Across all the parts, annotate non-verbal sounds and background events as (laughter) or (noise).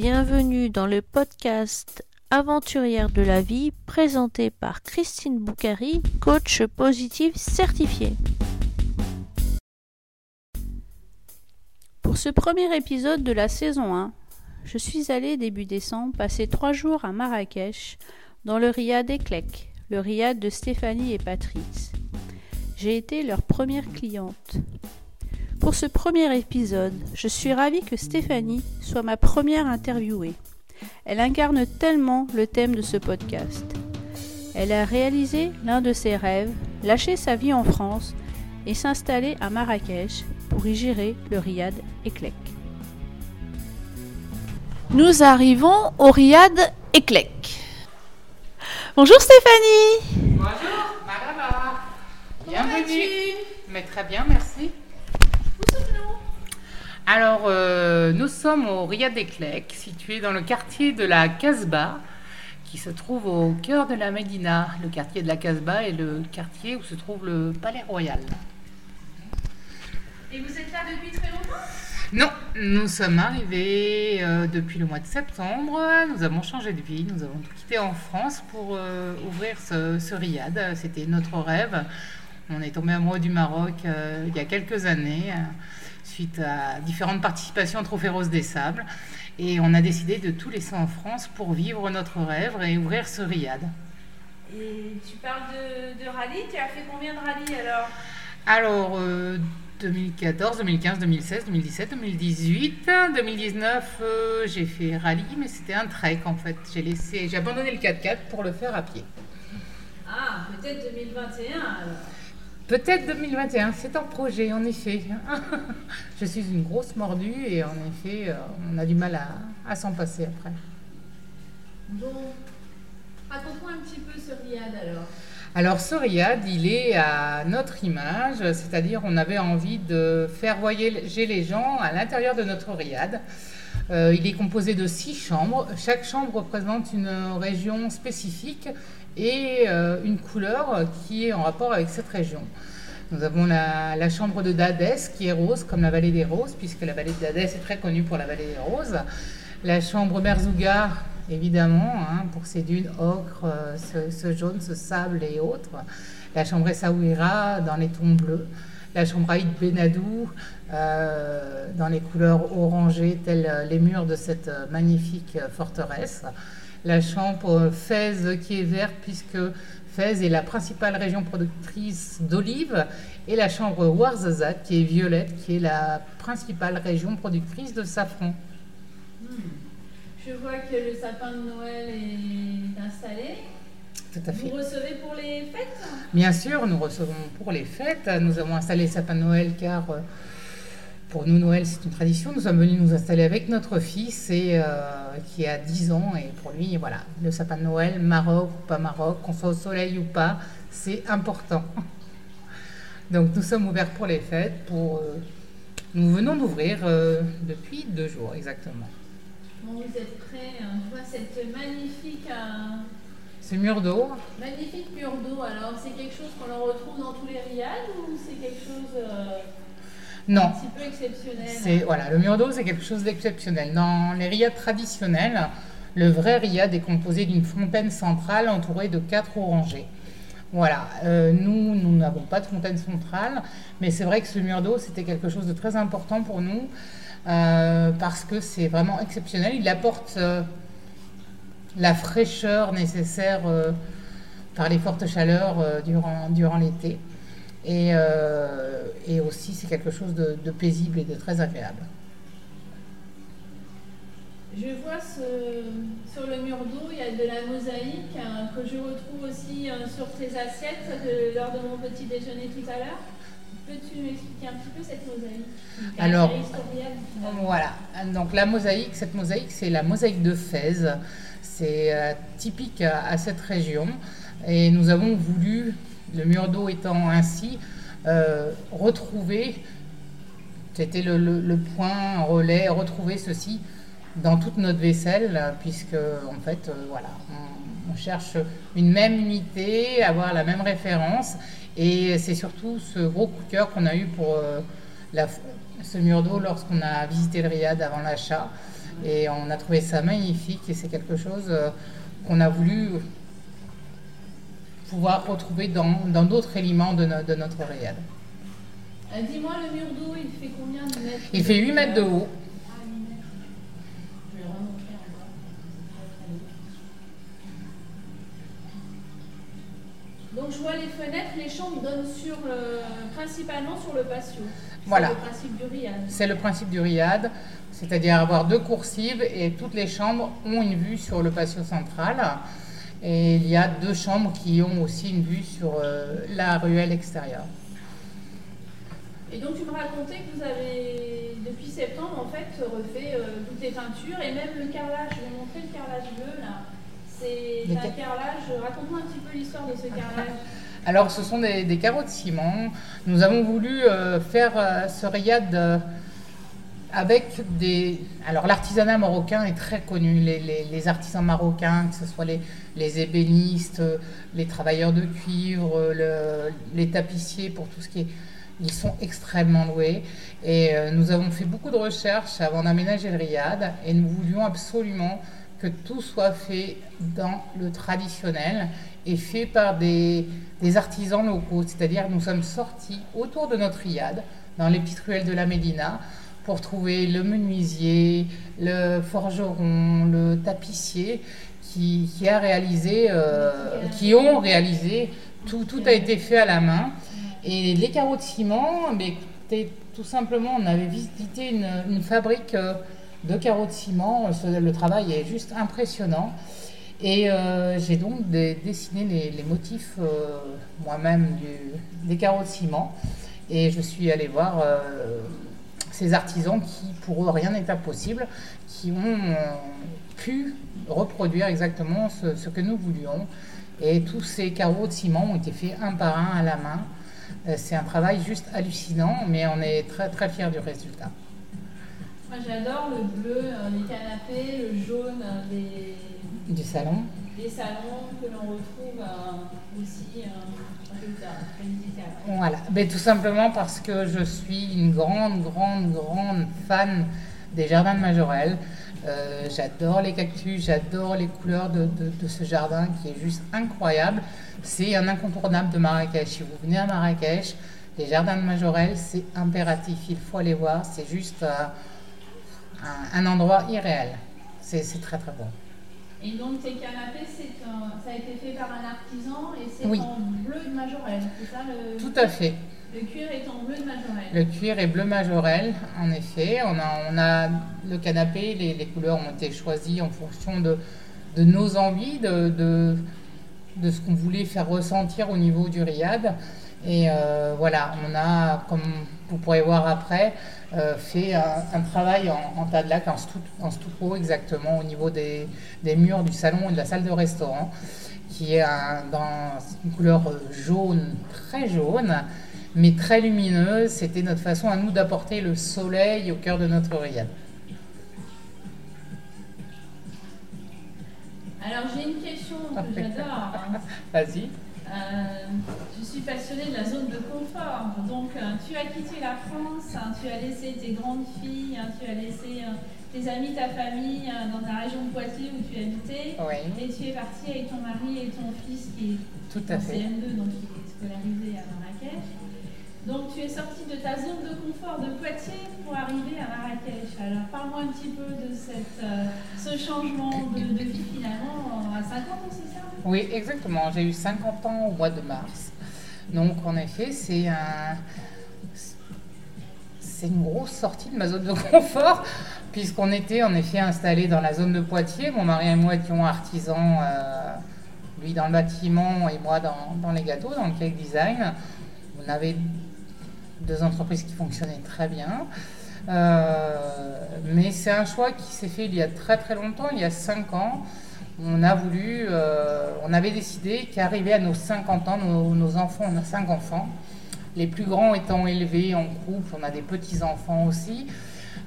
Bienvenue dans le podcast Aventurière de la vie présenté par Christine Boucari, coach positif certifié. Pour ce premier épisode de la saison 1, je suis allée début décembre passer trois jours à Marrakech dans le riad Eklek, le riad de Stéphanie et Patrice. J'ai été leur première cliente. Pour ce premier épisode, je suis ravie que Stéphanie soit ma première interviewée. Elle incarne tellement le thème de ce podcast. Elle a réalisé l'un de ses rêves, lâcher sa vie en France et s'installer à Marrakech pour y gérer le riad Eklek. Nous arrivons au riad Eklek. Bonjour Stéphanie Bonjour, Maraba. Bienvenue. Mais très bien, merci. Alors, euh, nous sommes au Riad Eklek, situé dans le quartier de la Casbah, qui se trouve au cœur de la Médina. Le quartier de la Casbah est le quartier où se trouve le Palais Royal. Et vous êtes là depuis très longtemps? Non, nous sommes arrivés euh, depuis le mois de septembre. Nous avons changé de vie. Nous avons quitté en France pour euh, ouvrir ce, ce riad. C'était notre rêve. On est tombé amoureux du Maroc euh, il y a quelques années, suite à différentes participations au Trophée Rose des Sables. Et on a décidé de tout laisser en France pour vivre notre rêve et ouvrir ce riad. Et tu parles de, de rallye, tu as fait combien de rallyes alors? Alors, euh, 2014, 2015, 2016, 2017, 2018, 2019, euh, j'ai fait rallye, mais c'était un trek en fait. J'ai laissé, j'ai abandonné le 4x4 pour le faire à pied. Ah, peut-être 2021 alors. Peut-être 2021, c'est un projet en effet. (laughs) Je suis une grosse mordue et en effet, euh, on a du mal à, à s'en passer après. Bon, raconte-moi un petit peu ce riad alors. Alors ce riad, il est à notre image, c'est-à-dire on avait envie de faire voyager les gens à l'intérieur de notre riad. Euh, il est composé de six chambres. Chaque chambre représente une région spécifique et euh, une couleur qui est en rapport avec cette région. Nous avons la, chambre de Dadès qui est rose comme la vallée des roses, puisque la vallée de Dadès est très connue pour la vallée des roses. La chambre Merzouga, évidemment, hein, pour ses dunes ocre, euh, ce, jaune, ce sable et autres. La chambre Essaouira dans les tons bleus. La chambre Aïd Benadou euh, dans les couleurs orangées, telles les murs de cette magnifique forteresse. La chambre Fès qui est verte, puisque Fès est la principale région productrice d'olives. Et la chambre Ouarzazate qui est violette, qui est la principale région productrice de safran. Je vois que le sapin de Noël est installé. Tout à fait. Vous recevez pour les fêtes? Bien sûr, nous recevons pour les fêtes. Nous avons installé le sapin de Noël car euh, pour nous, Noël, c'est une tradition. Nous sommes venus nous installer avec notre fils et, euh, qui a 10 ans. Et pour lui, voilà, le sapin de Noël, Maroc ou pas Maroc, qu'on soit au soleil ou pas, c'est important. (laughs) Donc nous sommes ouverts pour les fêtes. Pour, euh, nous venons d'ouvrir euh, depuis deux jours exactement. Bon, vous êtes prêts hein. Je vois cette magnifique, Ce mur d'eau, magnifique mur d'eau. Alors, c'est quelque chose qu'on en retrouve dans tous les riads ou c'est quelque chose un non. petit peu exceptionnel C'est voilà, le mur d'eau, c'est quelque chose d'exceptionnel. Dans les riads traditionnels, le vrai riad est composé d'une fontaine centrale entourée de quatre orangers. Voilà, Euh, nous, nous n'avons pas de fontaine centrale, mais c'est vrai que ce mur d'eau, c'était quelque chose de très important pour nous euh, parce que c'est vraiment exceptionnel. Il apporte euh, la fraîcheur nécessaire par les fortes chaleurs durant, durant l'été. Et, euh, et aussi, c'est quelque chose de, de paisible et de très agréable. Je vois ce- sur le mur d'eau, il y a de la mosaïque hein, que je retrouve aussi euh, sur tes assiettes de- lors de mon petit déjeuner tout à l'heure. Peux-tu m'expliquer un petit peu cette mosaïque Alors. Voilà, donc la mosaïque, cette mosaïque, c'est la mosaïque de Fès. C'est euh, typique à, à cette région. Et nous avons voulu, le mur d'eau étant ainsi, euh, retrouver, c'était le, le- point relais, retrouver ceci dans toute notre vaisselle, puisque en fait, euh, voilà, on, cherche une même unité, avoir la même référence. Et c'est surtout ce gros coup de cœur qu'on a eu pour euh, ce mur d'eau lorsqu'on a visité le Riad avant l'achat. Et on a trouvé ça magnifique et c'est quelque chose euh, qu'on a voulu pouvoir retrouver dans d'autres éléments de, no- de notre riad. Euh, Dis-moi, le mur d'eau, il fait combien de mètres Il fait 8 mètres de haut. Donc je vois les fenêtres, les chambres donnent sur le, principalement sur le patio. C'est Voilà. le principe du riad. C'est le principe du riad, c'est-à-dire avoir deux coursives et toutes les chambres ont une vue sur le patio central. Et il y a deux chambres qui ont aussi une vue sur euh, la ruelle extérieure. Et donc tu me racontais que vous avez, depuis septembre, en fait, refait euh, toutes les peintures et même le carrelage. Je vais montrer le carrelage bleu là. C'est un ca- carrelage. Raconte-moi un petit peu l'histoire de ce carrelage. (laughs) Alors, ce sont des, des carreaux de ciment. Nous avons voulu euh, faire ce euh, avec des. Alors, l'artisanat marocain est très connu. Les, les- artisans marocains, que ce soit les, les ébénistes, les travailleurs de cuivre, le- les tapissiers, pour tout ce qui est. Ils sont extrêmement doués. Et euh, nous avons fait beaucoup de recherches avant d'aménager le riad. Et nous voulions absolument que tout soit fait dans le traditionnel et fait par des, des artisans locaux. C'est-à-dire nous sommes sortis autour de notre riad, dans les petites ruelles de la Médina, pour trouver le menuisier, le forgeron, le tapissier qui, a réalisé, euh, qui ont réalisé, tout, a été fait à la main. Et les carreaux de ciment, mais écoutez, tout simplement, on avait visité une, fabrique euh, de carreaux de ciment. Le travail est juste impressionnant. Et euh, j'ai donc dessiné les, motifs moi-même des carreaux de ciment. Et je suis allée voir ces artisans qui, pour eux, rien n'est impossible, qui ont euh, pu reproduire exactement ce, ce que nous voulions. Et tous ces carreaux de ciment ont été faits un par un à la main. Euh, C'est un travail juste hallucinant, mais on est très très fiers du résultat. Moi j'adore le bleu, euh, les canapés, le jaune euh, des, Du salon. des salons que l'on retrouve euh, aussi Voilà, mais tout simplement parce que je suis une grande, grande, grande fan des jardins de Majorelle. Euh, j'adore les cactus, j'adore les couleurs de, de- ce jardin qui est juste incroyable. C'est un incontournable de Marrakech. Si vous venez à Marrakech, les jardins de Majorelle, c'est impératif. Il faut aller voir. C'est juste euh, un, endroit irréel. C'est c'est très très bon. Et donc tes canapés, un- ça a été fait par un artisan et c'est Oui. en bleu de Majorelle, c'est ça le, Tout à fait. le cuir est en bleu de Majorelle. Le cuir est bleu majorel, en effet. On a, on a le canapé, les, les couleurs ont été choisies en fonction de, de nos envies, de, de, de ce qu'on voulait faire ressentir au niveau du riad. Et euh, voilà, on a, comme vous pourrez voir après, euh, fait un, un travail en, en tas de lac, en, stou- en stucco exactement, au niveau des, des murs du salon et de la salle de restaurant, qui est un- dans une couleur jaune, très jaune, mais très lumineuse. C'était notre façon à nous d'apporter le soleil au cœur de notre riad. Alors j'ai une question que j'adore. hein. (laughs) Vas-y. Euh, je suis passionnée de la zone de confort. Donc, euh, tu as quitté la France, hein, tu as laissé tes grandes filles, hein, tu as laissé euh, tes amis, ta famille dans ta région de Poitiers où tu habitais. Oui, Et tu es partie avec ton mari et ton fils qui est tout en à fait. CM2, donc il est scolarisé à Marrakech. Donc, tu es sortie de ta zone de confort de Poitiers pour arriver à Marrakech. Alors, parle-moi un petit peu de cette, euh, ce changement de, de vie finalement à 50 ans, c'est Oui, exactement. J'ai eu 50 ans au mois de mars. Donc, en effet, c'est un. C'est une grosse sortie de ma zone de confort, (laughs) puisqu'on était en effet installés dans la zone de Poitiers. Mon mari et moi étions artisans, euh, lui dans le bâtiment et moi dans, les gâteaux, dans le cake design. On avait deux entreprises qui fonctionnaient très bien. Euh, mais c'est un choix qui s'est fait il y a très très longtemps, il y a 5 ans. On a voulu, euh, on avait décidé qu'arrivé à nos 50 ans, nos, enfants, on a 5 enfants, les plus grands étant élevés en couple, on a des petits-enfants aussi,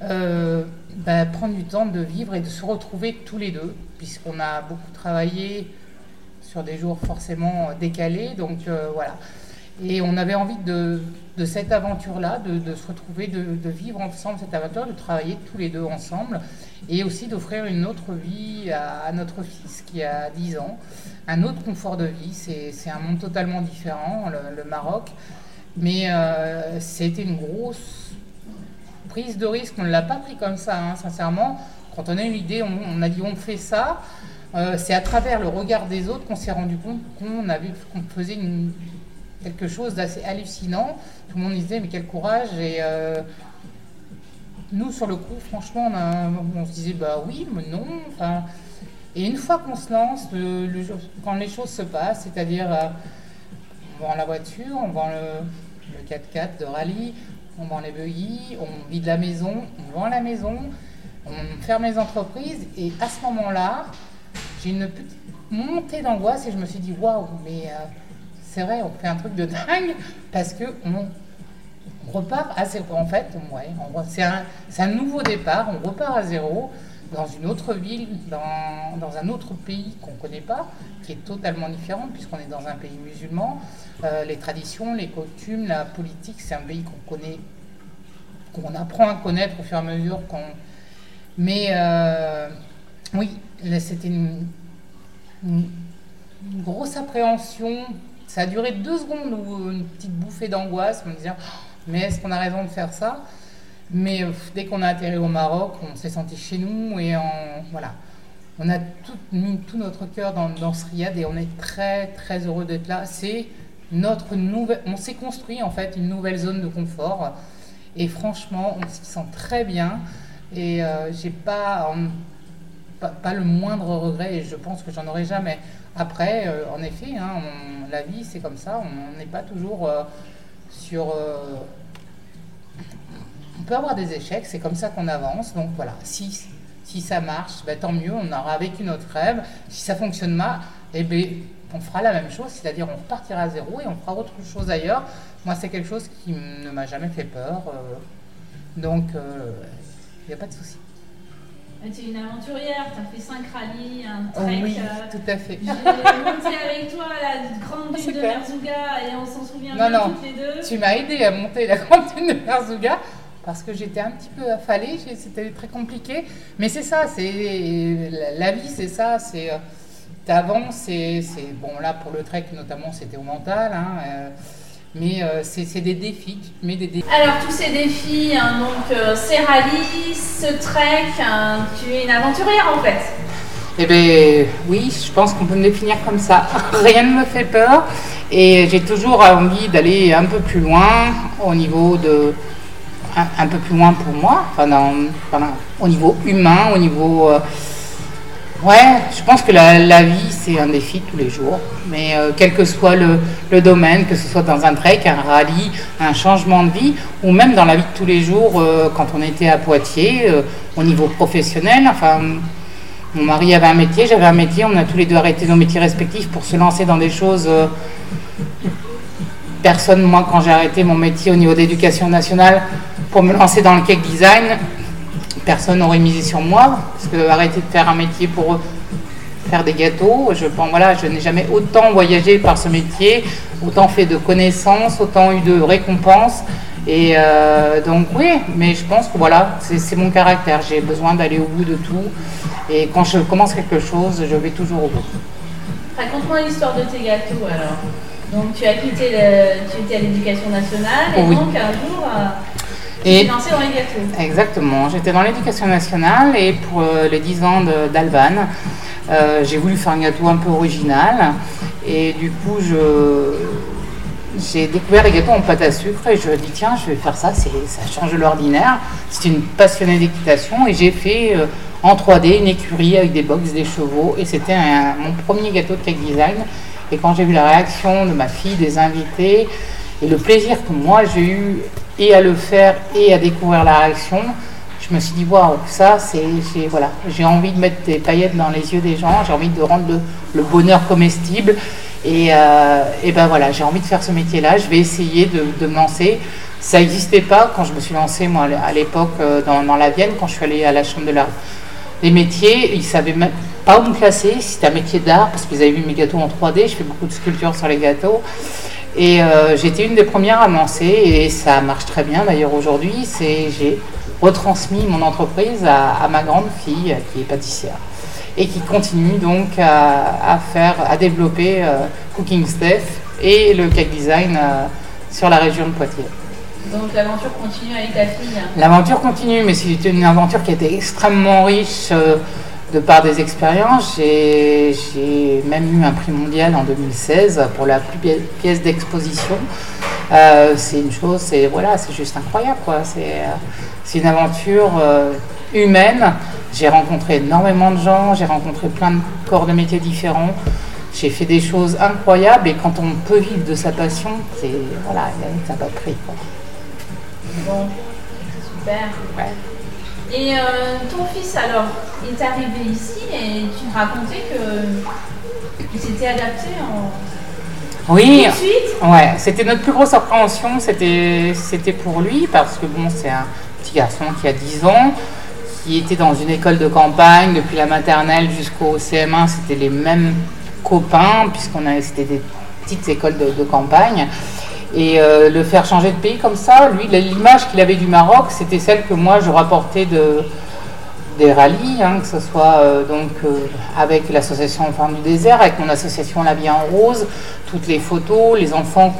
euh, bah, prendre du temps de vivre et de se retrouver tous les deux, puisqu'on a beaucoup travaillé sur des jours forcément décalés. Donc euh, voilà. Et on avait envie de, cette aventure-là, de, se retrouver, de, vivre ensemble cette aventure, de travailler tous les deux ensemble, et aussi d'offrir une autre vie à, notre fils qui a 10 ans, un autre confort de vie. C'est un monde totalement différent, le, Maroc, mais euh, c'était une grosse prise de risque. On ne l'a pas pris comme ça, hein, sincèrement. Quand on a une idée, on, a dit on fait ça. Euh, c'est à travers le regard des autres qu'on s'est rendu compte qu'on faisait une, quelque chose d'assez hallucinant. Tout le monde disait mais quel courage et euh, nous sur le coup franchement on, se disait bah oui mais non enfin et une fois qu'on se lance le, quand les choses se passent c'est-à-dire euh, on vend la voiture on vend le, le 4x4 de rallye on vend les buggy on vide la maison on vend la maison on ferme les entreprises et à ce moment-là j'ai une petite montée d'angoisse et je me suis dit waouh mais euh, c'est vrai, on fait un truc de dingue parce que on, repart à zéro. En fait, ouais, c'est un, nouveau départ. On repart à zéro dans une autre ville, dans, un autre pays qu'on ne connaît pas, qui est totalement différent puisqu'on est dans un pays musulman. Euh, les traditions, les coutumes, la politique, c'est un pays qu'on connaît, qu'on apprend à connaître au fur et à mesure qu'on. Mais euh, oui, c'était une grosse appréhension ça a duré deux secondes ou une petite bouffée d'angoisse, me disant mais est-ce qu'on a raison de faire ça? Mais dès qu'on a atterri au Maroc, on s'est senti chez nous et voilà, on a tout, mis tout notre cœur dans, dans ce riad et on est très très heureux d'être là. C'est notre nouvelle, on s'est construit en fait une nouvelle zone de confort. Et franchement on s'y sent très bien. Et euh, j'ai pas, pas, pas le moindre regret et je pense que j'en aurai jamais. Après, euh, en effet, hein, la vie c'est comme ça, on n'est pas toujours euh, sur. Euh, on peut avoir des échecs, c'est comme ça qu'on avance. Donc voilà, si, si ça marche, ben, tant mieux, on aura vécu notre rêve. Si ça fonctionne mal, eh ben, on fera la même chose, c'est-à-dire on repartira à zéro et on fera autre chose ailleurs. Moi, c'est quelque chose qui ne m'a jamais fait peur. donc, il n'y a pas de souci. Tu es une aventurière, tu as fait 5 rallyes, un trek. Oh oui, tout à fait. J'ai monté avec toi la grande (laughs) dune de Merzouga et on s'en souvient non, bien non. toutes les deux. Tu m'as aidé à monter la (laughs) grande dune de Merzouga parce que j'étais un petit peu affalée, c'était très compliqué. Mais c'est ça, c'est la vie, c'est ça, c'est t'avances, c'est bon là pour le trek notamment, c'était au mental. Hein, euh, mais euh, c'est des défis, mais des défis. Alors tous ces défis, hein, donc euh, ces rallyes, ce trek, hein, tu es une aventurière en fait. Eh bien oui, je pense qu'on peut me définir comme ça. (laughs) Rien ne me fait peur et j'ai toujours envie d'aller un peu plus loin au niveau de un, un, peu plus loin pour moi, enfin, dans, enfin au niveau humain, au niveau euh, Ouais, je pense que la, vie, c'est un défi tous les jours. Mais euh, quel que soit le, le, domaine, que ce soit dans un trek, un rallye, un changement de vie, ou même dans la vie de tous les jours, euh, quand on était à Poitiers, euh, au niveau professionnel, enfin, mon mari avait un métier, j'avais un métier, on a tous les deux arrêté nos métiers respectifs pour se lancer dans des choses. personne, moi, quand j'ai arrêté mon métier au niveau d'éducation nationale, pour me lancer dans le cake design, personne n'aurait misé sur moi, parce que arrêter de faire un métier pour faire des gâteaux, je pense, voilà, je n'ai jamais autant voyagé par ce métier, autant fait de connaissances, autant eu de récompenses. Et euh, donc oui, mais je pense que voilà, c'est mon caractère, j'ai besoin d'aller au bout de tout. Et quand je commence quelque chose, je vais toujours au bout. Raconte-moi l'histoire de tes gâteaux alors. Donc tu as quitté, le, tu étais à l'éducation nationale et Oui. donc un jour... euh, Et- dans les gâteaux. Exactement. J'étais dans l'éducation nationale et pour euh, les 10 ans d'Alban, euh, j'ai voulu faire un gâteau un peu original. Et du coup, j'ai découvert les gâteaux en pâte à sucre et je me dis, tiens, je vais faire ça, ça change de l'ordinaire. C'est une passionnée d'équitation et j'ai fait euh, en 3D une écurie avec des box, des chevaux et c'était mon premier gâteau de cake design. Et quand j'ai vu la réaction de ma fille, des invités, et le plaisir que moi j'ai eu et à le faire et à découvrir la réaction, je me suis dit waouh, ça c'est j'ai voilà, j'ai envie de mettre des paillettes dans les yeux des gens, j'ai envie de rendre le, bonheur comestible et, euh, et ben voilà, j'ai envie de faire ce métier-là, je vais essayer de, de me lancer. Ça n'existait pas quand je me suis lancée moi à l'époque euh, dans, la Vienne, quand je suis allée à la chambre de des métiers, ils savaient même pas où me classer, c'était un métier d'art, parce qu'ils avaient vu mes gâteaux en 3D, je fais beaucoup de sculptures sur les gâteaux. Et euh, j'étais une des premières à me lancer et ça marche très bien d'ailleurs aujourd'hui. C'est j'ai retransmis mon entreprise à, ma grande fille qui est pâtissière et qui continue donc à, faire, à développer euh, Cooking Steph et le cake design euh, sur la région de Poitiers. Donc l'aventure continue avec ta fille L'aventure continue, mais c'est une aventure qui a été extrêmement riche de par des expériences, j'ai même eu un prix mondial en 2016 pour la plus belle pièce d'exposition. Euh, c'est une chose, c'est voilà, c'est juste incroyable quoi. C'est euh, une aventure euh, humaine. J'ai rencontré énormément de gens, j'ai rencontré plein de corps de métiers différents. J'ai fait des choses incroyables et quand on peut vivre de sa passion, c'est voilà, ça pas de prix. Bon, super. Ouais. Et euh, ton fils, alors, est arrivé ici et tu me racontais que s'était adapté en. Oui, ouais, c'était notre plus grosse appréhension, c'était, c'était pour lui, parce que bon, c'est un petit garçon qui a 10 ans, qui était dans une école de campagne depuis la maternelle jusqu'au CM1, c'était les mêmes copains, puisqu'on a, c'était des petites écoles de campagne. Et euh, le faire changer de pays comme ça, lui, l'image qu'il avait du Maroc, c'était celle que moi je rapportais de, des rallyes, hein, que ce soit euh, donc euh, avec l'association Enfants du désert, avec mon association La Vie en Rose, toutes les photos, les enfants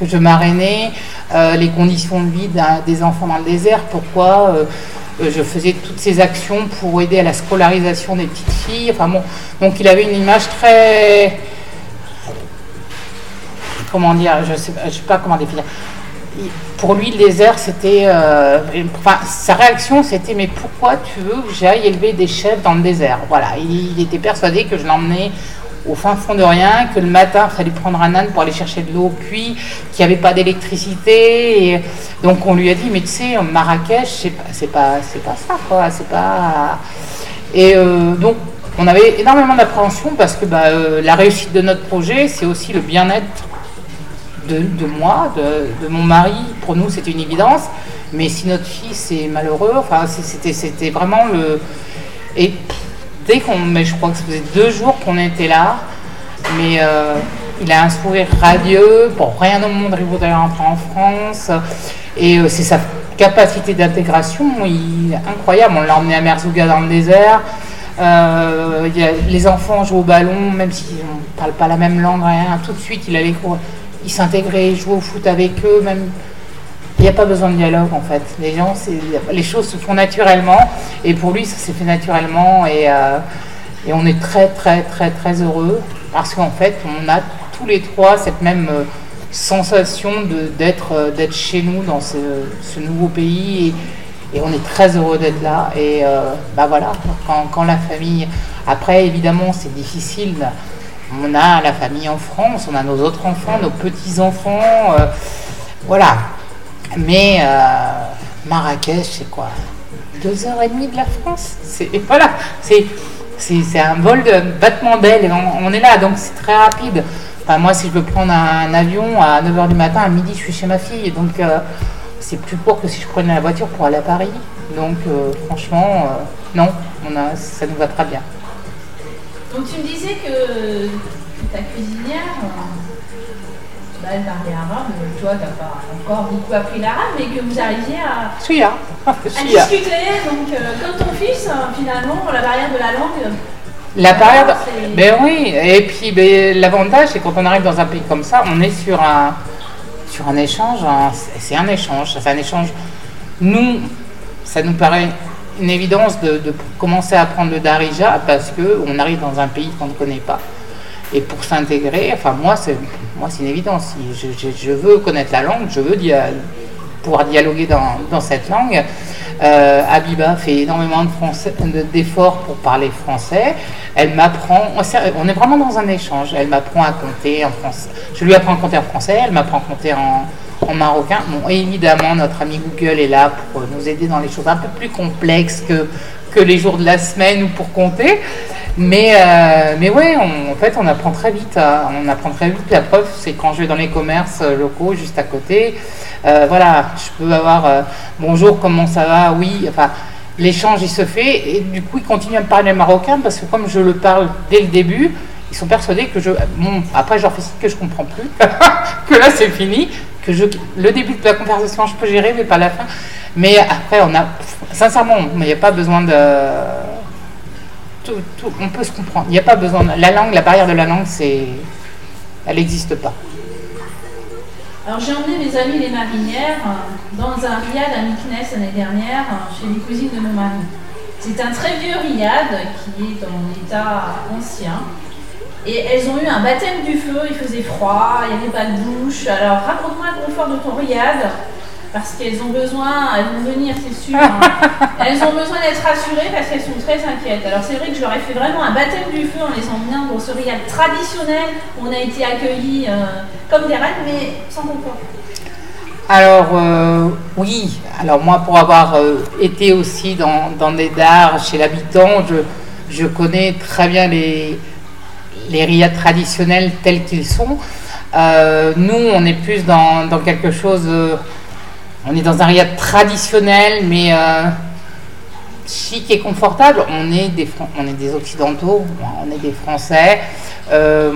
que je marrainais, les conditions de vie des enfants dans le désert, pourquoi je faisais toutes ces actions pour aider à la scolarisation des petites filles. Enfin bon, donc il avait une image très comment dire, je ne sais, pas comment définir. Pour lui, le désert, c'était. Euh, enfin, sa réaction, c'était Mais pourquoi tu veux que j'aille élever des chèvres dans le désert? Voilà, il, était persuadé que je l'emmenais au fin fond de rien, que le matin, il fallait prendre un âne pour aller chercher de l'eau, puis qu'il n'y avait pas d'électricité. Donc on lui a dit, mais tu sais, Marrakech, c'est pas, pas, pas ça, quoi. C'est pas. Et euh, donc, on avait énormément d'appréhension parce que bah, euh, la réussite de notre projet, c'est aussi le bien-être de, moi, de, mon mari, pour nous c'était une évidence. Mais si notre fils est malheureux, enfin c'était, vraiment le. Et dès qu'on. Mais je crois que ça faisait deux jours qu'on était là, mais euh, il a un sourire radieux, pour rien au monde, il voudrait rentrer en France. Et euh, c'est sa capacité d'intégration, il incroyable. On l'a emmené à Merzouga dans le désert. Euh, les enfants jouent au ballon, même s'ils ne parlent pas la même langue, rien. Tout de suite, il allait il s'intégrait, il jouait au foot avec eux, même. Il n'y a pas besoin de dialogue en fait. Les gens, les choses se font naturellement et pour lui, ça s'est fait naturellement et, euh, et, on est très très très très heureux parce qu'en fait, on a tous les trois cette même euh, sensation d'être euh, d'être chez nous dans ce, nouveau pays et, on est très heureux d'être là. Et bah voilà, quand, la famille. Après, évidemment, c'est difficile on a la famille en France, on a nos autres enfants, nos petits-enfants, euh, voilà. Mais euh, Marrakech, c'est quoi? Deux heures et demie de la France? C'est, (laughs) Voilà, c'est, un vol de battement d'aile, on, est là, donc c'est très rapide. Enfin, moi, si je veux prendre un, avion à 9h du matin, à midi, je suis chez ma fille, donc euh, c'est plus court que si je prenais la voiture pour aller à Paris. Donc, franchement, non, on a, ça nous va très bien. Donc tu me disais que ta cuisinière, bah, elle parlait arabe, toi tu n'as pas encore beaucoup appris l'arabe, mais que vous arriviez à, (laughs) discuter. Donc euh, comme ton fils, hein, finalement, la barrière de la langue. La barrière, ben oui, et puis ben, l'avantage c'est quand on arrive dans un pays comme ça, on est sur un, sur un échange, c'est un échange, c'est un échange. Nous, ça nous paraît une évidence de, commencer à apprendre le Darija parce qu'on arrive dans un pays qu'on ne connaît pas. Et pour s'intégrer, enfin moi c'est moi c'est une évidence. Si je, veux connaître la langue, je veux pouvoir dialoguer dans, cette langue. Euh, Abiba fait énormément d'efforts pour parler français. Elle m'apprend, on est vraiment dans un échange. Elle m'apprend à compter en français. Je lui apprends à compter en français, elle m'apprend à compter en, en marocain. Bon, évidemment, notre ami Google est là pour nous aider dans les choses un peu plus complexes que, que les jours de la semaine ou pour compter. Mais, euh, mais ouais, en fait, on apprend très vite. Hein. on apprend très vite. La preuve, c'est quand je vais dans les commerces locaux juste à côté. Euh, voilà, je peux avoir euh, bonjour, comment ça va? Oui, enfin, l'échange il se fait et du coup, il continue à me parler marocain parce que comme je le parle dès le début, ils sont persuadés que je. Bon, après, je leur fais signe que je comprends plus, (laughs) que là, c'est fini, je, le début de la conversation, je peux gérer, mais pas la fin. Mais après, on a. Sincèrement, il n'y a pas besoin de. On peut se comprendre. Il n'y a pas besoin. la langue, la barrière de la langue, c'est. Elle n'existe pas. Alors j'ai emmené mes amis les marinières dans un riad à Myknes l'année dernière chez les cousines de mon mari. C'est un très vieux riad qui est dans l'état ancien. Et elles ont eu un baptême du feu, il faisait froid, il n'y avait pas de douche. Alors raconte-moi le confort de ton riad, parce qu'elles ont besoin, elles vont venir c'est sûr, hein. (laughs) elles ont besoin d'être rassurées parce qu'elles sont très inquiètes. Alors c'est vrai que je leur ai fait vraiment un baptême du feu en les emmenant dans ce riad traditionnel où on a été accueillis euh, comme des reines, mais sans confort. Alors euh, oui, alors moi pour avoir euh, été aussi dans, des dards chez l'habitant, je, je, connais très bien les, les riads traditionnels tels qu'ils sont. Euh, nous, on est plus dans, quelque chose, on est dans un riad traditionnel, mais chic et confortable. On est des, on est des occidentaux, on est des Français.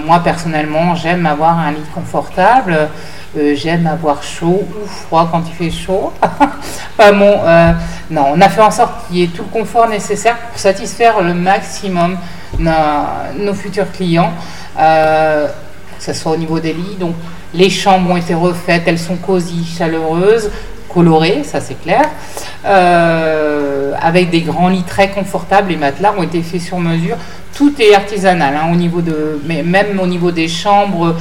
moi personnellement, j'aime avoir un lit confortable. Euh, j'aime avoir chaud ou froid quand il fait chaud. (laughs) bon, euh, non, on a fait en sorte qu'il y ait tout le confort nécessaire pour satisfaire le maximum nos, futurs clients, euh, que ce soit au niveau des lits. Donc, les chambres ont été refaites, elles sont cosy, chaleureuses, colorées, ça c'est clair, avec des grands lits très confortables. Les matelas ont été faits sur mesure. Tout est artisanal, hein, au niveau de, même au niveau des chambres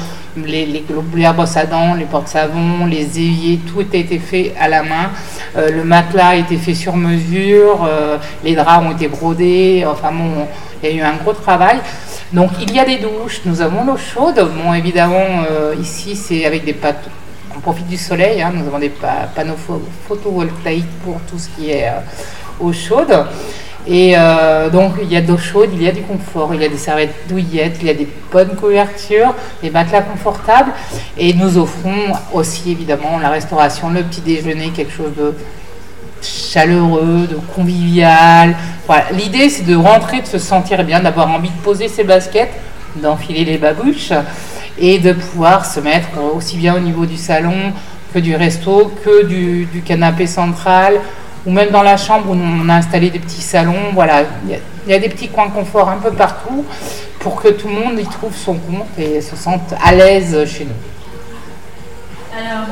les, les, les brosses à dents, les portes-savons, les éviers, tout a été fait à la main. Euh, le matelas a été fait sur mesure, euh, les draps ont été brodés, enfin bon, il y a eu un gros travail. Donc il y a des douches, nous avons l'eau chaude. Bon, évidemment, euh, ici c'est avec des pâtes. On profite du soleil, hein. nous avons des panneaux photovoltaïques pour tout ce qui est eau chaude. Et euh, donc, il y a d'eau chaude, il y a du confort, il y a des serviettes douillettes, il y a des bonnes couvertures, des matelas confortables. Et nous offrons aussi, évidemment, la restauration, le petit déjeuner, quelque chose de chaleureux, de convivial. L'idée, c'est de rentrer, de se sentir bien, d'avoir envie de poser ses baskets, d'enfiler les babouches et de pouvoir se mettre aussi bien au niveau du salon que du resto, que du canapé central, ou même dans la chambre où on a installé des petits salons. Voilà, il y, a des petits coins confort un peu partout pour que tout le monde y trouve son compte et se sente à l'aise chez nous. Alors,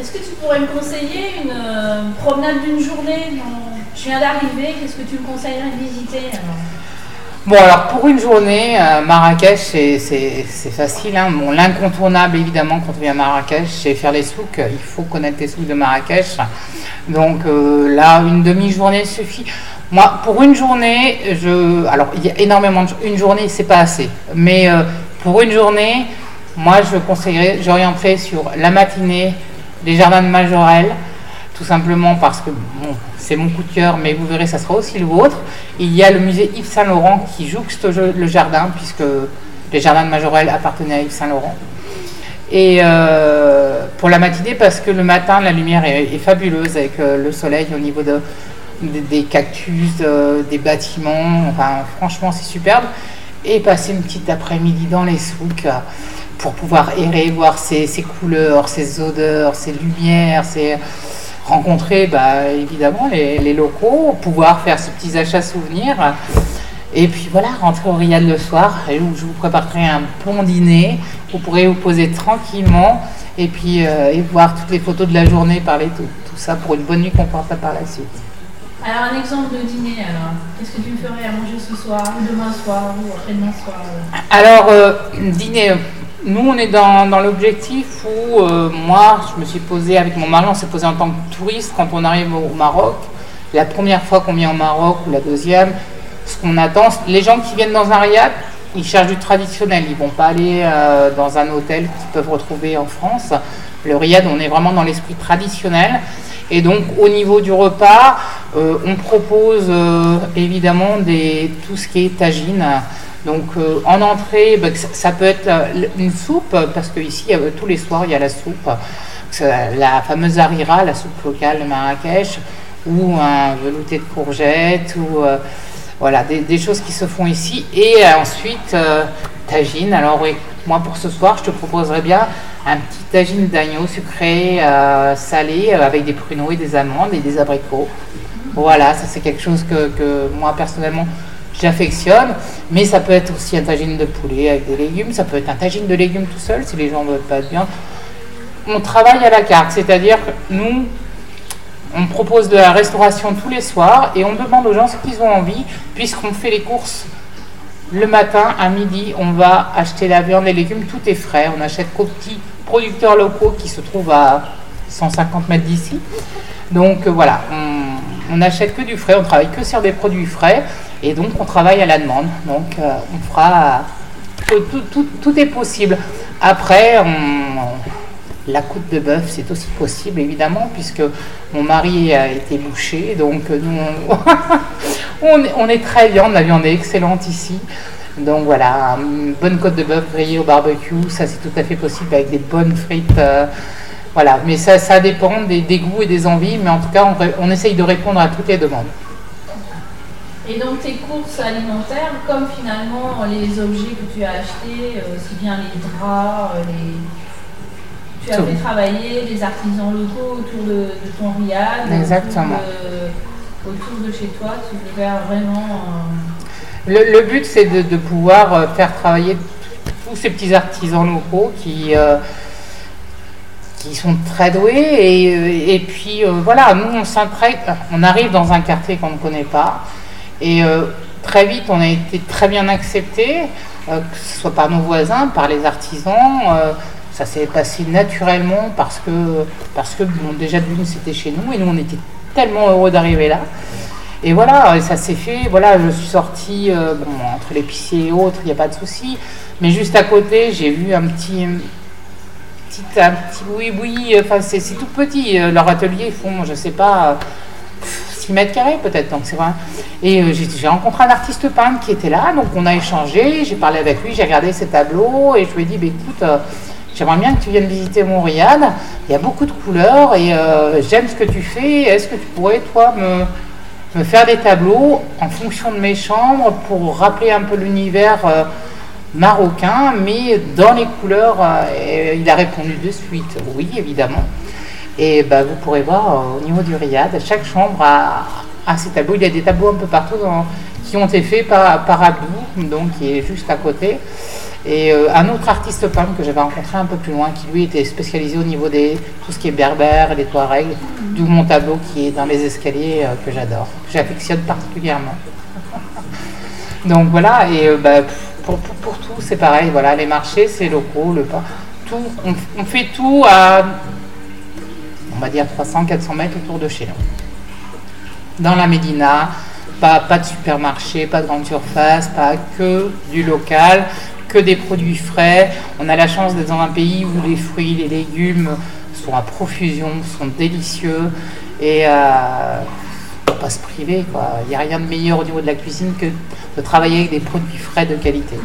est-ce que tu pourrais me conseiller une euh, promenade d'une journée Je viens d'arriver, qu'est-ce que tu me conseillerais de visiter Bon, alors pour une journée, Marrakech, c'est facile. Hein. L'incontournable, évidemment, quand on vient à Marrakech, c'est faire les souks. Il faut connaître les souks de Marrakech. Donc euh, là, une demi-journée suffit. Moi, pour une journée. Alors, il y a énormément de. Une journée, c'est pas assez. Mais euh, pour une journée, moi, je conseillerais, j'orienterais sur la matinée, les jardins de Majorelle tout simplement parce que c'est mon coup de cœur, mais vous verrez, ça sera aussi le vôtre. Il y a le musée Yves Saint-Laurent qui jouxte le jardin, puisque les jardins de Majorelle appartenaient à Yves Saint-Laurent. Et euh, pour la matinée, parce que le matin, la lumière est, fabuleuse avec euh, le soleil au niveau de, des cactus, des bâtiments. Enfin, franchement, c'est superbe. Et passer une petite après-midi dans les souks pour pouvoir errer, voir ces, ces couleurs, ces odeurs, ces lumières, ces rencontrer bah, évidemment les, locaux, pouvoir faire ces petits achats souvenirs. Et puis voilà, rentrer au Riad le soir, où je vous préparerai un bon dîner. Vous pourrez vous poser tranquillement et puis euh, et voir toutes les photos de la journée, parler tout, tout ça pour une bonne nuit confortable par la suite. Alors un exemple de dîner alors, qu'est-ce que tu me ferais à manger ce soir, demain soir, ou après-demain soir Alors, euh, dîner, nous, on est dans, l'objectif où euh, moi, je me suis posé avec mon mari, on s'est posé en tant que touriste quand on arrive au, Maroc. La première fois qu'on vient au Maroc ou la deuxième, ce qu'on attend, les gens qui viennent dans un riad, ils cherchent du traditionnel. Ils vont pas aller euh, dans un hôtel qu'ils peuvent retrouver en France. Le riad, on est vraiment dans l'esprit traditionnel. Et donc, au niveau du repas, euh, on propose évidemment des, tout ce qui est tagine. Donc euh, en entrée, bah, ça, peut être euh, une soupe, parce qu'ici, tous les soirs, il y a la soupe, la fameuse harira, la soupe locale de Marrakech, ou un velouté de courgettes, ou euh, voilà, des, choses qui se font ici. Et ensuite, tagine. Alors oui, moi pour ce soir, je te proposerais bien un petit tagine d'agneau sucré, euh, salé, euh, avec des pruneaux et des amandes et des abricots. Voilà, ça c'est quelque chose que moi personnellement j'affectionne. Mais ça peut être aussi un tagine de poulet avec des légumes, ça peut être un tagine de légumes tout seul si les gens ne veulent pas viande. On travaille à la carte, c'est-à-dire que nous, on propose de la restauration tous les soirs et on demande aux gens ce qu'ils ont envie, puisqu'on fait les courses le matin, à midi, on va acheter la viande et les légumes, tout est frais. On achète qu'aux petits producteurs locaux qui se trouvent à 150 mètres d'ici. Donc euh, voilà, on n'achète que du frais, on travaille que sur des produits frais et donc on travaille à la demande. Donc euh, on fera. Tout, tout- tout est possible. Après, on- la côte de bœuf, c'est aussi possible évidemment, puisque mon mari a été bouché, donc euh, nous, on, (laughs) on est, on très viande, la viande est excellente ici. Donc voilà, une bonne côte de bœuf grillée au barbecue, ça c'est tout à fait possible avec des bonnes frites. euh, voilà, mais ça, ça dépend des, des goûts et des envies, mais en tout cas, on, essaye de répondre à toutes les demandes. Et donc tes courses alimentaires, comme finalement les objets que tu as achetés, euh, aussi bien les draps, euh, les... tu as Tout. fait travailler les artisans locaux autour de, de ton riad, Exactement. Autour, de, autour de chez toi, tu veux faire vraiment... euh, Le, le but, c'est de, de pouvoir euh, faire travailler tous ces petits artisans locaux qui, euh, qui sont très doués. Et, euh, puis, euh, voilà, nous, on s'intègre, on arrive dans un quartier qu'on ne connaît pas. Et euh, très vite, on a été très bien acceptés, que ce soit par nos voisins, par les artisans. ça s'est passé naturellement parce que, parce que bon, déjà, c'était chez nous et nous, on était tellement heureux d'arriver là. Et voilà, ça s'est fait. Voilà, je suis sortie bon, entre l'épicier et autres, il n'y a pas de souci. Mais juste à côté, j'ai vu un petit, petit, un petit boui-boui. Enfin, c'est tout petit. euh, Leur atelier, font, je sais pas, euh, 6 mètres carrés peut-être. Donc c'est vrai. Et euh, j'ai rencontré un artiste peintre qui était là. Donc on a échangé. J'ai parlé avec lui. J'ai regardé ses tableaux et je lui ai dit, bah, écoute. euh, J'aimerais bien que tu viennes visiter mon riad. Il y a beaucoup de couleurs et j'aime ce que tu fais. Est-ce que tu pourrais, toi, me, faire des tableaux en fonction de mes chambres pour rappeler un peu l'univers marocain, mais dans les couleurs euh, Il a répondu de suite, oui, évidemment. Et bah, vous pourrez voir euh, au niveau du riad, chaque chambre a, ses tableaux. Il y a des tableaux un peu partout qui ont été faits par, par donc qui est juste à côté. Et euh, un autre artiste peintre que j'avais rencontré un peu plus loin, qui lui était spécialisé au niveau des tout ce qui est berbère, les Touaregs, d'où mon tableau qui est dans les escaliers que j'adore, que j'affectionne particulièrement. Donc voilà, et bah, pour, tout, c'est pareil, voilà, les marchés, c'est locaux, le pain, tout, on, fait tout à, on va dire 300-400 mètres autour de chez nous. Dans la Médina, pas, de supermarché, pas de grande surface, pas que du local, que des produits frais. On a la chance d'être dans un pays où les fruits, les légumes sont à profusion, sont délicieux et euh, faut pas se priver. Il n'y a rien de meilleur au niveau de la cuisine que de travailler avec des produits frais de qualité.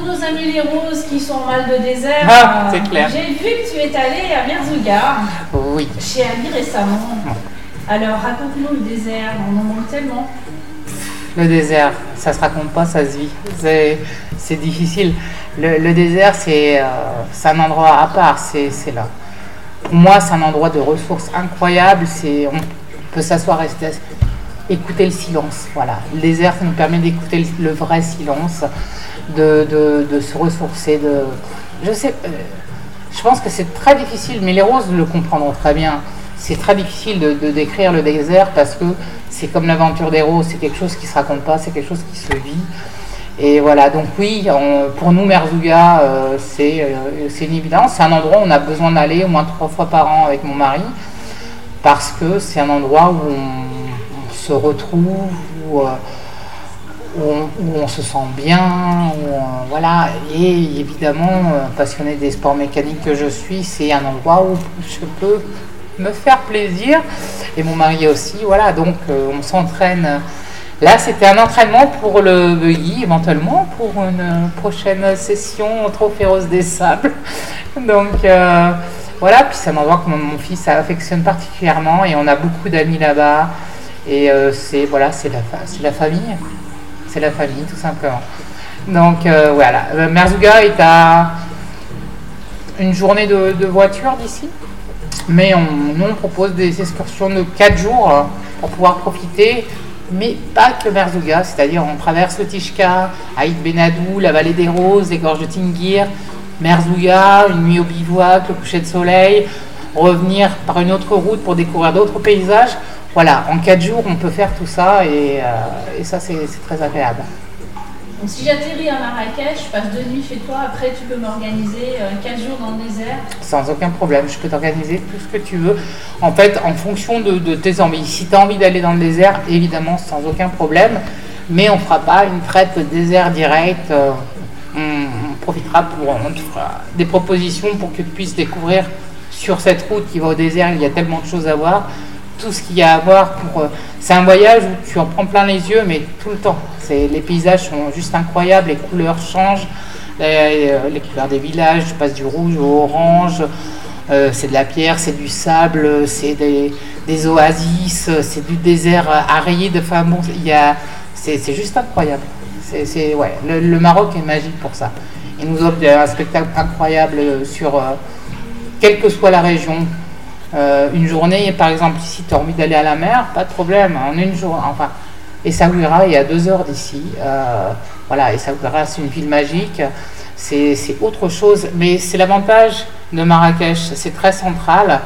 Pour nos amis les roses qui sont mal de désert, Ah, euh, c'est clair. j'ai vu que tu es allé à Merzouga, Oui. chez Ami récemment. Alors raconte-nous le désert, on en manque tellement. Le désert, ça se raconte pas, ça se vit. C'est, c'est difficile. Le, le désert, c'est, euh, c'est un endroit à part, c'est, c'est là. Pour moi, c'est un endroit de ressources incroyables. C'est, on peut s'asseoir, rester, écouter le silence. Voilà. Le désert, ça nous permet d'écouter le, le vrai silence, de, de, se ressourcer. De, je sais, euh, je pense que c'est très difficile, mais les roses le comprendront très bien. C'est très difficile de, décrire le désert parce que c'est comme l'aventure des roses, c'est quelque chose qui se raconte pas, c'est quelque chose qui se vit. Et voilà, donc oui, pour nous, Merzouga, euh, c'est euh, c'est une évidence. C'est un endroit où on a besoin d'aller au moins trois fois par an avec mon mari parce que c'est un endroit où on, se retrouve, euh, où on, se sent bien, voilà. Et évidemment, euh, passionné des sports mécaniques que je suis, c'est un endroit où je peux me faire plaisir et mon mari aussi, voilà. Donc euh, on s'entraîne. Là, c'était un entraînement pour le buggy, éventuellement pour une prochaine session au Trophée Rose des Sables. (laughs) Donc euh, voilà, puis c'est un endroit que mon, fils affectionne particulièrement et on a beaucoup d'amis là-bas. Et c'est voilà, c'est la famille. C'est la famille, tout simplement. Donc euh, voilà, Euh, Merzouga est à une journée de, voiture d'ici. Mais on, nous, on propose des excursions de 4 jours euh, pour pouvoir profiter, mais pas que Merzouga, c'est-à-dire on traverse le Tishka, Aït Benadou, la vallée des Roses, les gorges de Tingir, Merzouga, une nuit au bivouac, le coucher de soleil, revenir par une autre route pour découvrir d'autres paysages. Voilà, en 4 jours, on peut faire tout ça et, euh, et ça, c'est très agréable. Donc si j'atterris à Marrakech, je passe deux nuits chez toi, après tu peux m'organiser euh, quatre jours dans le désert. Sans aucun problème, je peux t'organiser tout ce que tu veux. En fait, en fonction de, de tes envies. Si tu as envie d'aller dans le désert, évidemment, sans aucun problème. Mais on ne fera pas une traite désert direct. euh, on, on profitera pour. On te fera des propositions pour que tu puisses découvrir sur cette route qui va au désert. Il y a tellement de choses à voir. Tout ce qu'il y a à voir pour. euh, c'est un voyage où tu en prends plein les yeux, mais tout le temps. C'est, les paysages sont juste incroyables, les couleurs changent. Les, euh, les couleurs des villages, tu passes du rouge au orange, euh, c'est de la pierre, c'est du sable, c'est des, des oasis, c'est du désert aride. Enfin bon, y a, c'est, c'est juste incroyable. C'est, c'est- ouais, le, Maroc est magique pour ça. Il nous offre un spectacle incroyable sur, quelle que soit la région. Euh, une journée, par exemple, si tu as envie d'aller à la mer, pas de problème, en une journée. Enfin, Essaouira est à deux heures d'ici. Euh, voilà, Essaouira, c'est une ville magique. C'est autre chose, mais c'est l'avantage de Marrakech. C'est très central.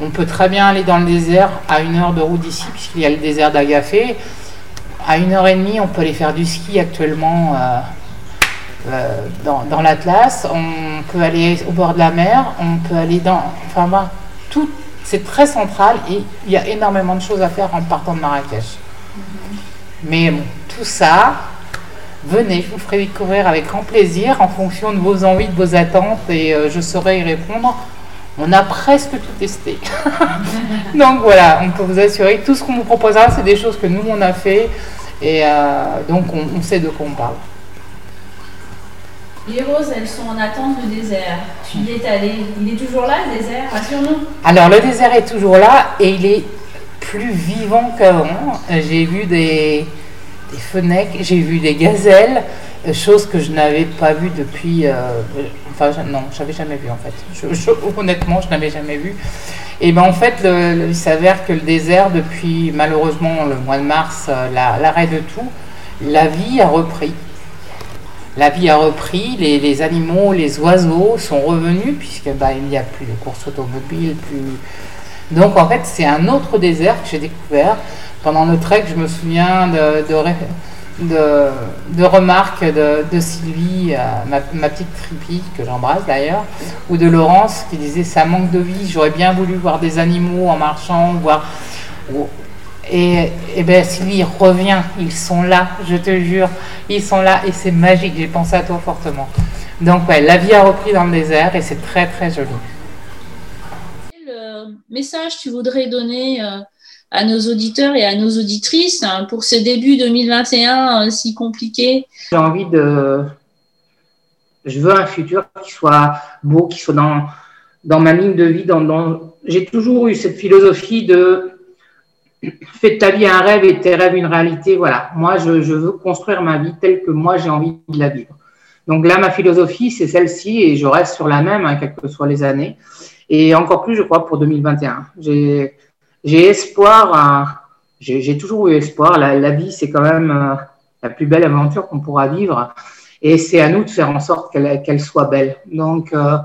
On peut très bien aller dans le désert à une heure de route d'ici, puisqu'il y a le désert d'Agafé. À une heure et demie, on peut aller faire du ski actuellement euh, dans, dans l'Atlas. On peut aller au bord de la mer. On peut aller dans. Enfin, voilà, tout. C'est très central et il y a énormément de choses à faire en partant de Marrakech. Mais tout ça, venez, je vous ferai découvrir avec grand plaisir en fonction de vos envies, de vos attentes et euh, je saurai y répondre. On a presque tout testé. (laughs) donc voilà, on peut vous assurer que tout ce qu'on vous proposera, c'est des choses que nous on a fait et euh, donc on, on sait de quoi on parle. Les roses, elles sont en attente de désert. Tu y es allé. Il est toujours là, le désert? Rassure-nous. Alors le désert est toujours là et il est plus vivant qu'avant. Euh, J'ai vu des, fenêtres, j'ai vu des gazelles, euh, chose que je n'avais pas vue depuis. euh, enfin, je- non, j'avais jamais vu en fait. Je- je- honnêtement, je n'avais jamais vu. Et ben en fait, il s'avère que le désert, depuis malheureusement le mois de mars, la- l'arrêt de tout, la vie a repris. La vie a repris, les, animaux, les oiseaux sont revenus, puisque bah, il n'y a plus de courses automobiles, plus. Donc en fait, c'est un autre désert que j'ai découvert. Pendant le trek, je me souviens de, remarques de, Sylvie, euh, ma, petite tripie, que j'embrasse d'ailleurs, ou de Laurence qui disait ça manque de vie, j'aurais bien voulu voir des animaux en marchant, voir. Et, et ben Sylvie, reviens, ils sont là, je te jure, ils sont là et c'est magique, j'ai pensé à toi fortement. Donc ouais, la vie a repris dans le désert et c'est très très joli. Quel euh, message tu voudrais donner euh, à nos auditeurs et à nos auditrices hein, pour ce début 2021 euh, si compliqué? J'ai envie de. Je veux un futur qui soit beau, qui soit dans, dans ma ligne de vie. Dans, dans... J'ai toujours eu cette philosophie de fais de ta vie un rêve et tes rêves une réalité. Voilà, moi, je, veux construire ma vie telle que moi j'ai envie de la vivre. Donc là, ma philosophie, c'est celle-ci et je reste sur la même, hein, quelles que soient les années. Et encore plus, je crois, pour 2021. J'ai espoir, j'ai toujours eu espoir. La, vie, c'est quand même euh, la plus belle aventure qu'on pourra vivre. Et c'est à nous de faire en sorte qu'elle soit belle. Donc, euh,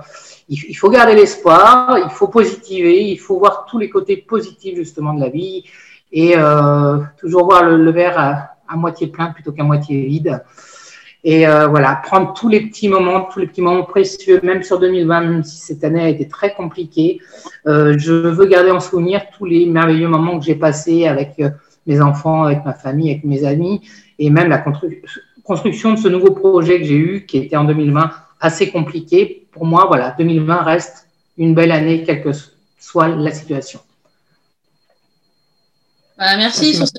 il faut garder l'espoir, il faut positiver, il faut voir tous les côtés positifs justement de la vie et euh, toujours voir le, le verre à, à moitié plein plutôt qu'à moitié vide. Et euh, voilà, prendre tous les petits moments, tous les petits moments précieux, même sur 2020, même si cette année a été très compliquée. Euh, je veux garder en souvenir tous les merveilleux moments que j'ai passés avec mes enfants, avec ma famille, avec mes amis, et même la constru- construction de ce nouveau projet que j'ai eu, qui était en 2020 assez compliqué. Pour moi, voilà, 2020 reste une belle année, quelle que soit la situation. Voilà, merci Merci. sur ce,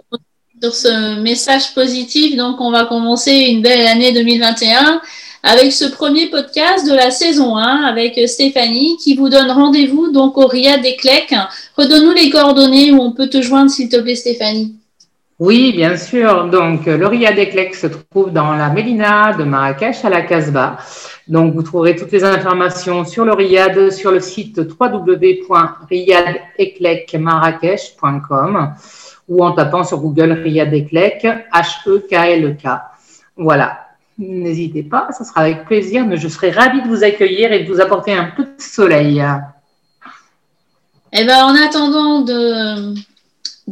sur ce message positif. Donc, on va commencer une belle année 2021 avec ce premier podcast de la saison 1 avec Stéphanie qui vous donne rendez-vous donc au RIA des Clecs. Redonne-nous les coordonnées où on peut te joindre, s'il te plaît, Stéphanie. Oui, bien sûr. Donc, le Riyad Eklek se trouve dans la Mélina de Marrakech à la Casbah. Donc, vous trouverez toutes les informations sur le Riyad sur le site www.riyadeklekmarrakech.com ou en tapant sur Google Riyad Eklek, H-E-K-L-K. Voilà. N'hésitez pas, ce sera avec plaisir, mais je serai ravie de vous accueillir et de vous apporter un peu de soleil. Eh ben, en attendant de,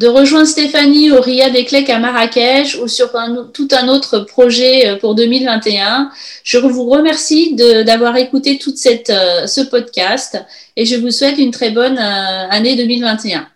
rejoindre Stéphanie au Riyad à Marrakech ou sur tout un autre projet euh, pour 2021. Je vous remercie d'avoir écouté tout euh, ce podcast et je vous souhaite une très bonne euh, année 2021.